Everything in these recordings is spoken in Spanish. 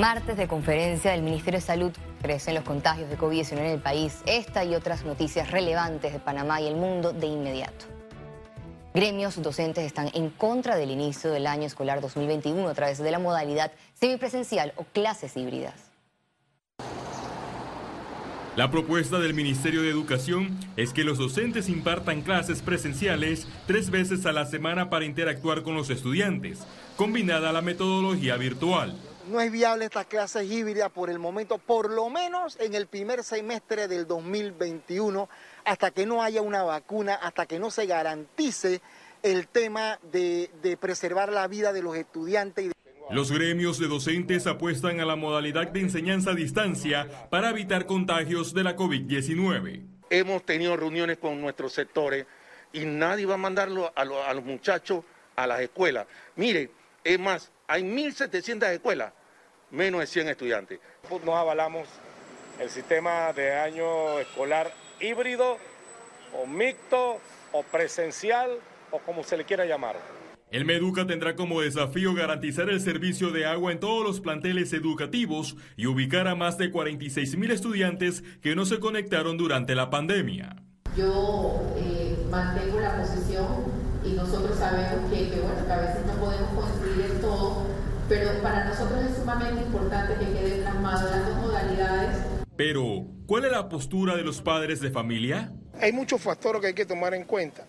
Martes de conferencia del Ministerio de Salud crecen los contagios de COVID-19 en el país. Esta y otras noticias relevantes de Panamá y el mundo de inmediato. Gremios docentes están en contra del inicio del año escolar 2021 a través de la modalidad semipresencial o clases híbridas. La propuesta del Ministerio de Educación es que los docentes impartan clases presenciales tres veces a la semana para interactuar con los estudiantes, combinada a la metodología virtual. No es viable esta clases híbridas por el momento, por lo menos en el primer semestre del 2021, hasta que no haya una vacuna, hasta que no se garantice el tema de, de preservar la vida de los estudiantes. Los gremios de docentes apuestan a la modalidad de enseñanza a distancia para evitar contagios de la COVID-19. Hemos tenido reuniones con nuestros sectores y nadie va a mandarlo a, a los muchachos a las escuelas. Mire, es más, hay 1.700 escuelas, menos de 100 estudiantes. Nos avalamos el sistema de año escolar híbrido o mixto o presencial o como se le quiera llamar. El Meduca tendrá como desafío garantizar el servicio de agua en todos los planteles educativos y ubicar a más de 46 mil estudiantes que no se conectaron durante la pandemia. Yo eh, mantengo la posición y nosotros sabemos que, que, bueno, que a veces no podemos construir todo, pero para nosotros es sumamente importante que quede plasmado las dos modalidades. Pero, ¿cuál es la postura de los padres de familia? Hay muchos factores que hay que tomar en cuenta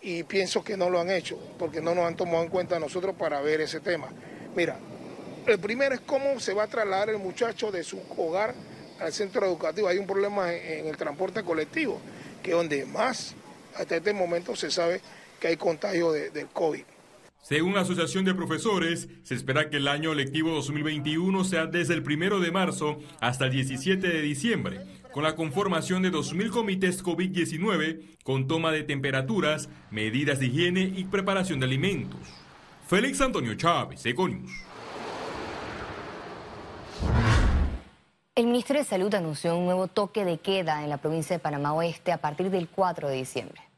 y pienso que no lo han hecho, porque no nos han tomado en cuenta nosotros para ver ese tema. Mira, el primero es cómo se va a trasladar el muchacho de su hogar al centro educativo. Hay un problema en el transporte colectivo, que es donde más hasta este momento se sabe que hay contagio de, del COVID. Según la Asociación de Profesores, se espera que el año lectivo 2021 sea desde el primero de marzo hasta el 17 de diciembre, con la conformación de 2.000 comités COVID-19 con toma de temperaturas, medidas de higiene y preparación de alimentos. Félix Antonio Chávez, Econius. El Ministerio de Salud anunció un nuevo toque de queda en la provincia de Panamá Oeste a partir del 4 de diciembre.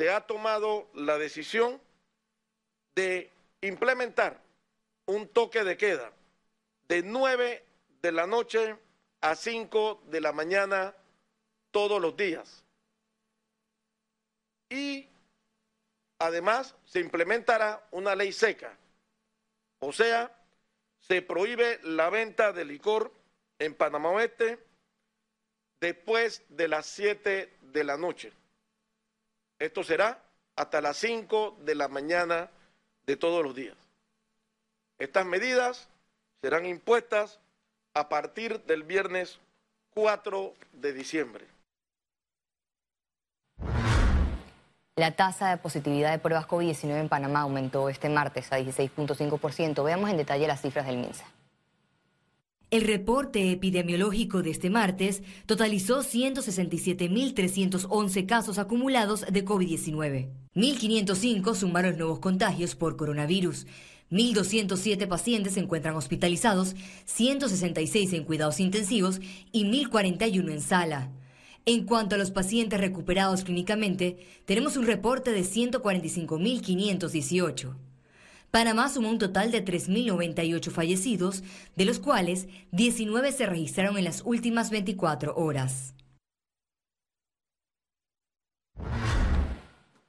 Se ha tomado la decisión de implementar un toque de queda de 9 de la noche a 5 de la mañana todos los días. Y además se implementará una ley seca, o sea, se prohíbe la venta de licor en Panamá Oeste después de las 7 de la noche. Esto será hasta las 5 de la mañana de todos los días. Estas medidas serán impuestas a partir del viernes 4 de diciembre. La tasa de positividad de pruebas COVID-19 en Panamá aumentó este martes a 16.5%. Veamos en detalle las cifras del MINSA. El reporte epidemiológico de este martes totalizó 167.311 casos acumulados de COVID-19. 1.505 sumaron nuevos contagios por coronavirus. 1.207 pacientes se encuentran hospitalizados, 166 en cuidados intensivos y 1.041 en sala. En cuanto a los pacientes recuperados clínicamente, tenemos un reporte de 145.518. Panamá sumó un total de 3.098 fallecidos, de los cuales 19 se registraron en las últimas 24 horas.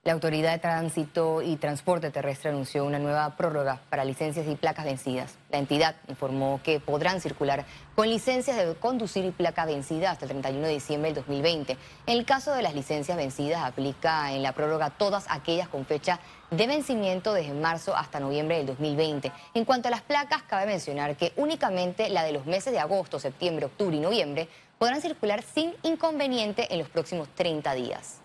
La Autoridad de Tránsito y Transporte Terrestre anunció una nueva prórroga para licencias y placas vencidas. La entidad informó que podrán circular con licencias de conducir y placa vencida hasta el 31 de diciembre del 2020. En el caso de las licencias vencidas, aplica en la prórroga todas aquellas con fecha de vencimiento desde marzo hasta noviembre del 2020. En cuanto a las placas, cabe mencionar que únicamente la de los meses de agosto, septiembre, octubre y noviembre podrán circular sin inconveniente en los próximos 30 días.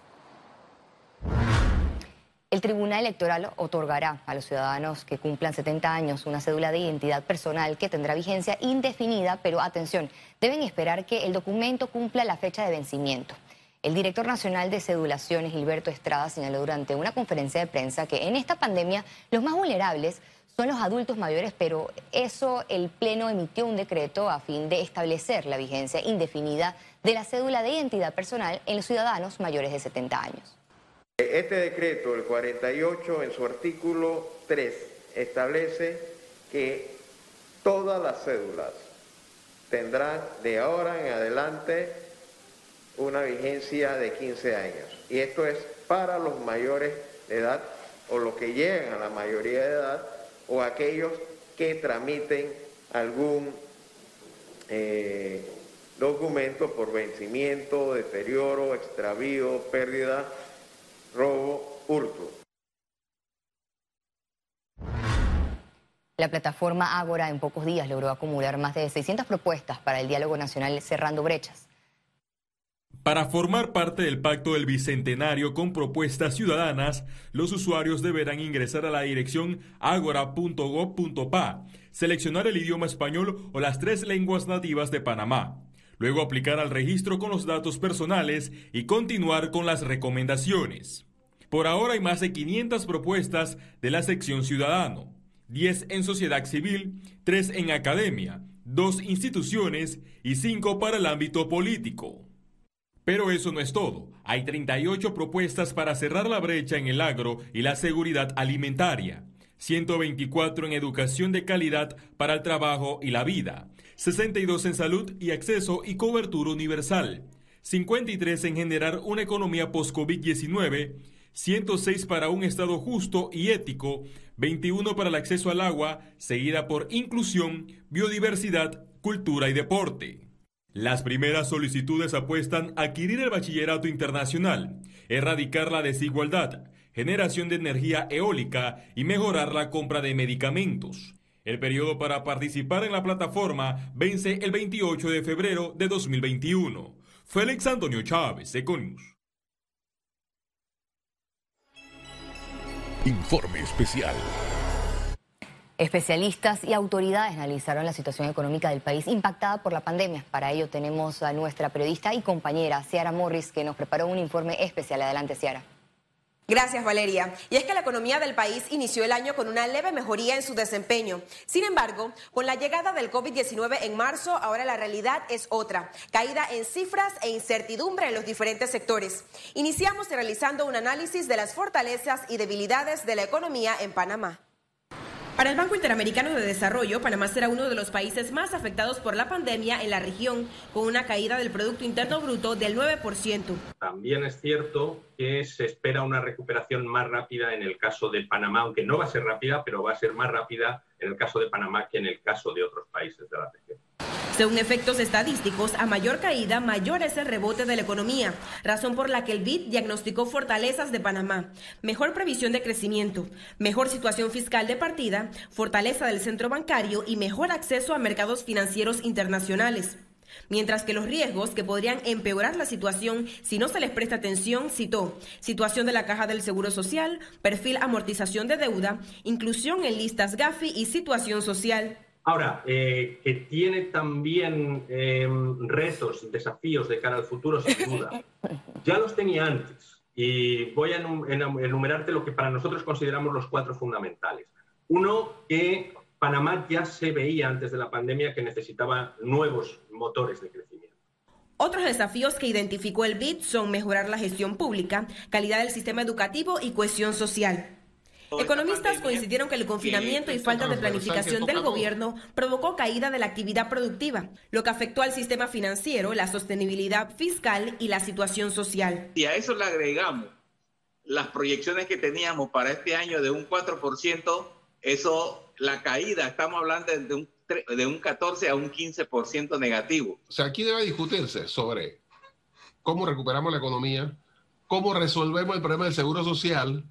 El Tribunal Electoral otorgará a los ciudadanos que cumplan 70 años una cédula de identidad personal que tendrá vigencia indefinida, pero atención, deben esperar que el documento cumpla la fecha de vencimiento. El director nacional de cedulaciones, Gilberto Estrada, señaló durante una conferencia de prensa que en esta pandemia los más vulnerables son los adultos mayores, pero eso el Pleno emitió un decreto a fin de establecer la vigencia indefinida de la cédula de identidad personal en los ciudadanos mayores de 70 años. Este decreto, el 48, en su artículo 3, establece que todas las cédulas tendrán de ahora en adelante una vigencia de 15 años. Y esto es para los mayores de edad o los que llegan a la mayoría de edad o aquellos que tramiten algún eh, documento por vencimiento, deterioro, extravío, pérdida, robo, hurto. La plataforma Ágora en pocos días logró acumular más de 600 propuestas para el diálogo nacional cerrando brechas. Para formar parte del Pacto del Bicentenario con propuestas ciudadanas, los usuarios deberán ingresar a la dirección agora.gov.pa, seleccionar el idioma español o las tres lenguas nativas de Panamá, luego aplicar al registro con los datos personales y continuar con las recomendaciones. Por ahora hay más de 500 propuestas de la sección ciudadano, 10 en sociedad civil, 3 en academia, 2 instituciones y 5 para el ámbito político. Pero eso no es todo. Hay 38 propuestas para cerrar la brecha en el agro y la seguridad alimentaria, 124 en educación de calidad para el trabajo y la vida, 62 en salud y acceso y cobertura universal, 53 en generar una economía post-COVID-19, 106 para un Estado justo y ético, 21 para el acceso al agua, seguida por inclusión, biodiversidad, cultura y deporte. Las primeras solicitudes apuestan a adquirir el bachillerato internacional, erradicar la desigualdad, generación de energía eólica y mejorar la compra de medicamentos. El periodo para participar en la plataforma vence el 28 de febrero de 2021. Félix Antonio Chávez, Econius. Informe especial. Especialistas y autoridades analizaron la situación económica del país impactada por la pandemia. Para ello tenemos a nuestra periodista y compañera Ciara Morris que nos preparó un informe especial. Adelante, Ciara. Gracias, Valeria. Y es que la economía del país inició el año con una leve mejoría en su desempeño. Sin embargo, con la llegada del COVID-19 en marzo, ahora la realidad es otra. Caída en cifras e incertidumbre en los diferentes sectores. Iniciamos realizando un análisis de las fortalezas y debilidades de la economía en Panamá. Para el Banco Interamericano de Desarrollo, Panamá será uno de los países más afectados por la pandemia en la región, con una caída del Producto Interno Bruto del 9%. También es cierto que se espera una recuperación más rápida en el caso de Panamá, aunque no va a ser rápida, pero va a ser más rápida en el caso de Panamá que en el caso de otros países de la región. Según efectos estadísticos, a mayor caída, mayor es el rebote de la economía, razón por la que el BID diagnosticó fortalezas de Panamá, mejor previsión de crecimiento, mejor situación fiscal de partida, fortaleza del centro bancario y mejor acceso a mercados financieros internacionales. Mientras que los riesgos que podrían empeorar la situación si no se les presta atención, citó situación de la caja del Seguro Social, perfil amortización de deuda, inclusión en listas GAFI y situación social. Ahora, eh, que tiene también eh, retos, desafíos de cara al futuro, sin duda. Ya los tenía antes y voy a enumerarte lo que para nosotros consideramos los cuatro fundamentales. Uno, que Panamá ya se veía antes de la pandemia que necesitaba nuevos motores de crecimiento. Otros desafíos que identificó el BID son mejorar la gestión pública, calidad del sistema educativo y cohesión social. Economistas coincidieron que el confinamiento y falta de planificación del gobierno provocó caída de la actividad productiva, lo que afectó al sistema financiero, la sostenibilidad fiscal y la situación social. Y a eso le agregamos las proyecciones que teníamos para este año de un 4%, eso, la caída, estamos hablando de un, de un 14 a un 15% negativo. O sea, aquí debe discutirse sobre cómo recuperamos la economía, cómo resolvemos el problema del seguro social,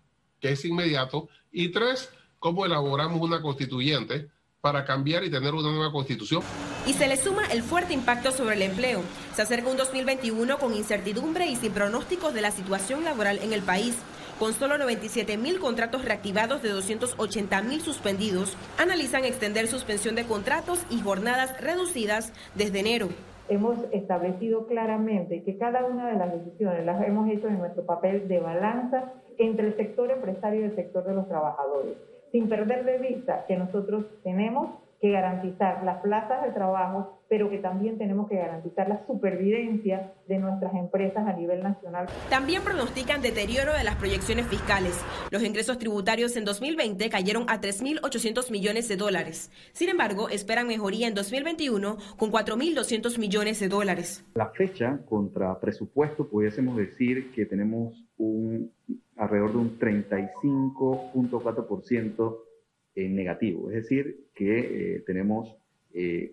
que es inmediato, y tres, cómo elaboramos una constituyente para cambiar y tener una nueva constitución. Y se le suma el fuerte impacto sobre el empleo. Se acerca un 2021 con incertidumbre y sin pronósticos de la situación laboral en el país. Con solo 97 mil contratos reactivados de 280 mil suspendidos, analizan extender suspensión de contratos y jornadas reducidas desde enero. Hemos establecido claramente que cada una de las decisiones las hemos hecho en nuestro papel de balanza entre el sector empresario y el sector de los trabajadores, sin perder de vista que nosotros tenemos que garantizar las plazas de trabajo, pero que también tenemos que garantizar la supervivencia de nuestras empresas a nivel nacional. También pronostican deterioro de las proyecciones fiscales. Los ingresos tributarios en 2020 cayeron a 3.800 millones de dólares. Sin embargo, esperan mejoría en 2021 con 4.200 millones de dólares. La fecha contra presupuesto, pudiésemos decir que tenemos un alrededor de un 35.4% en negativo, es decir, que eh, tenemos eh,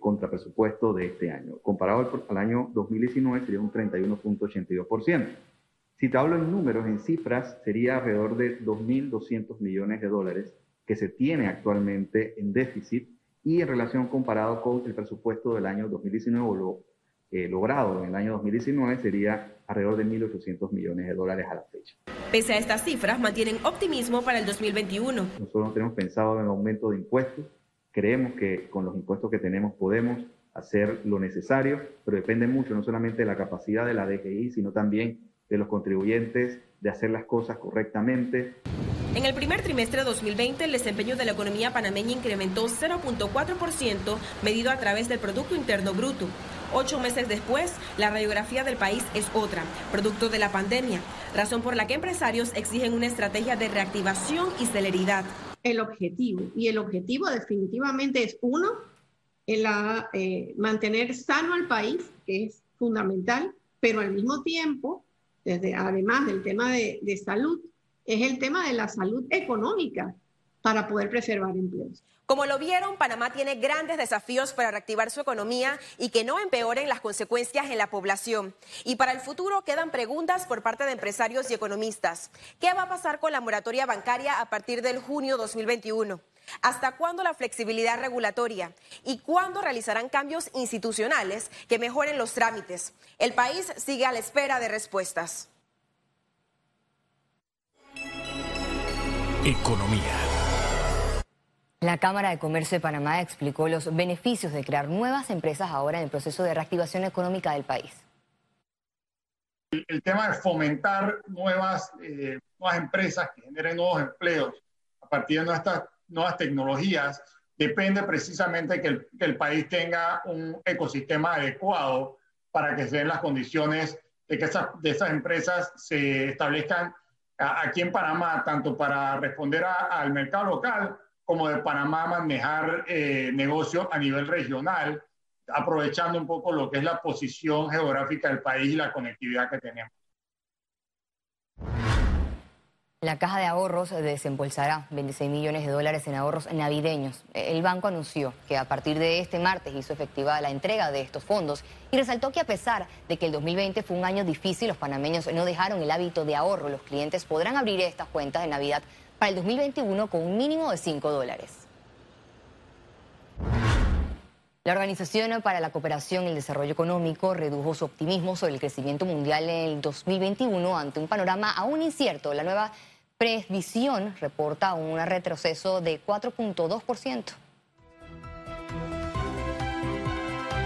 de este año. Comparado al, año 2019 sería un 31.82%. Si te hablo en números, en cifras, sería alrededor de 2.200 millones de dólares que se tiene actualmente en déficit y en relación comparado con el presupuesto del año 2019 lo eh, logrado en el año 2019 sería alrededor de 1.800 millones de dólares a la fecha. Pese a estas cifras, mantienen optimismo para el 2021. Nosotros no tenemos pensado en aumento de impuestos. Creemos que con los impuestos que tenemos podemos hacer lo necesario, pero depende mucho no solamente de la capacidad de la DGI, sino también de los contribuyentes de hacer las cosas correctamente. En el primer trimestre de 2020, el desempeño de la economía panameña incrementó 0.4%, medido a través del Producto Interno Bruto. Ocho meses después, la radiografía del país es otra, producto de la pandemia, razón por la que empresarios exigen una estrategia de reactivación y celeridad. El objetivo, y el objetivo definitivamente es uno, el, eh, mantener sano al país, que es fundamental, pero al mismo tiempo, desde, además del tema de, de salud, es el tema de la salud económica para poder preservar empleos. Como lo vieron, Panamá tiene grandes desafíos para reactivar su economía y que no empeoren las consecuencias en la población. Y para el futuro quedan preguntas por parte de empresarios y economistas. ¿Qué va a pasar con la moratoria bancaria a partir del junio 2021? ¿Hasta cuándo la flexibilidad regulatoria? ¿Y cuándo realizarán cambios institucionales que mejoren los trámites? El país sigue a la espera de respuestas. Economía. La Cámara de Comercio de Panamá explicó los beneficios de crear nuevas empresas ahora en el proceso de reactivación económica del país. El, tema de fomentar nuevas, eh, nuevas empresas que generen nuevos empleos a partir de nuestras nuevas tecnologías depende precisamente que el, que el país tenga un ecosistema adecuado para que se den las condiciones de que esas, de esas empresas se establezcan aquí en Panamá, tanto para responder al mercado local como de Panamá manejar eh, negocios a nivel regional, aprovechando un poco lo que es la posición geográfica del país y la conectividad que tenemos. La caja de ahorros desembolsará 26 millones de dólares en ahorros navideños. El banco anunció que a partir de este martes hizo efectiva la entrega de estos fondos y resaltó que a pesar de que el 2020 fue un año difícil, los panameños no dejaron el hábito de ahorro. Los clientes podrán abrir estas cuentas de Navidad para el 2021 con un mínimo de 5 dólares. La Organización para la Cooperación y el Desarrollo Económico redujo su optimismo sobre el crecimiento mundial en el 2021 ante un panorama aún incierto. La nueva previsión reporta un retroceso de 4.2%.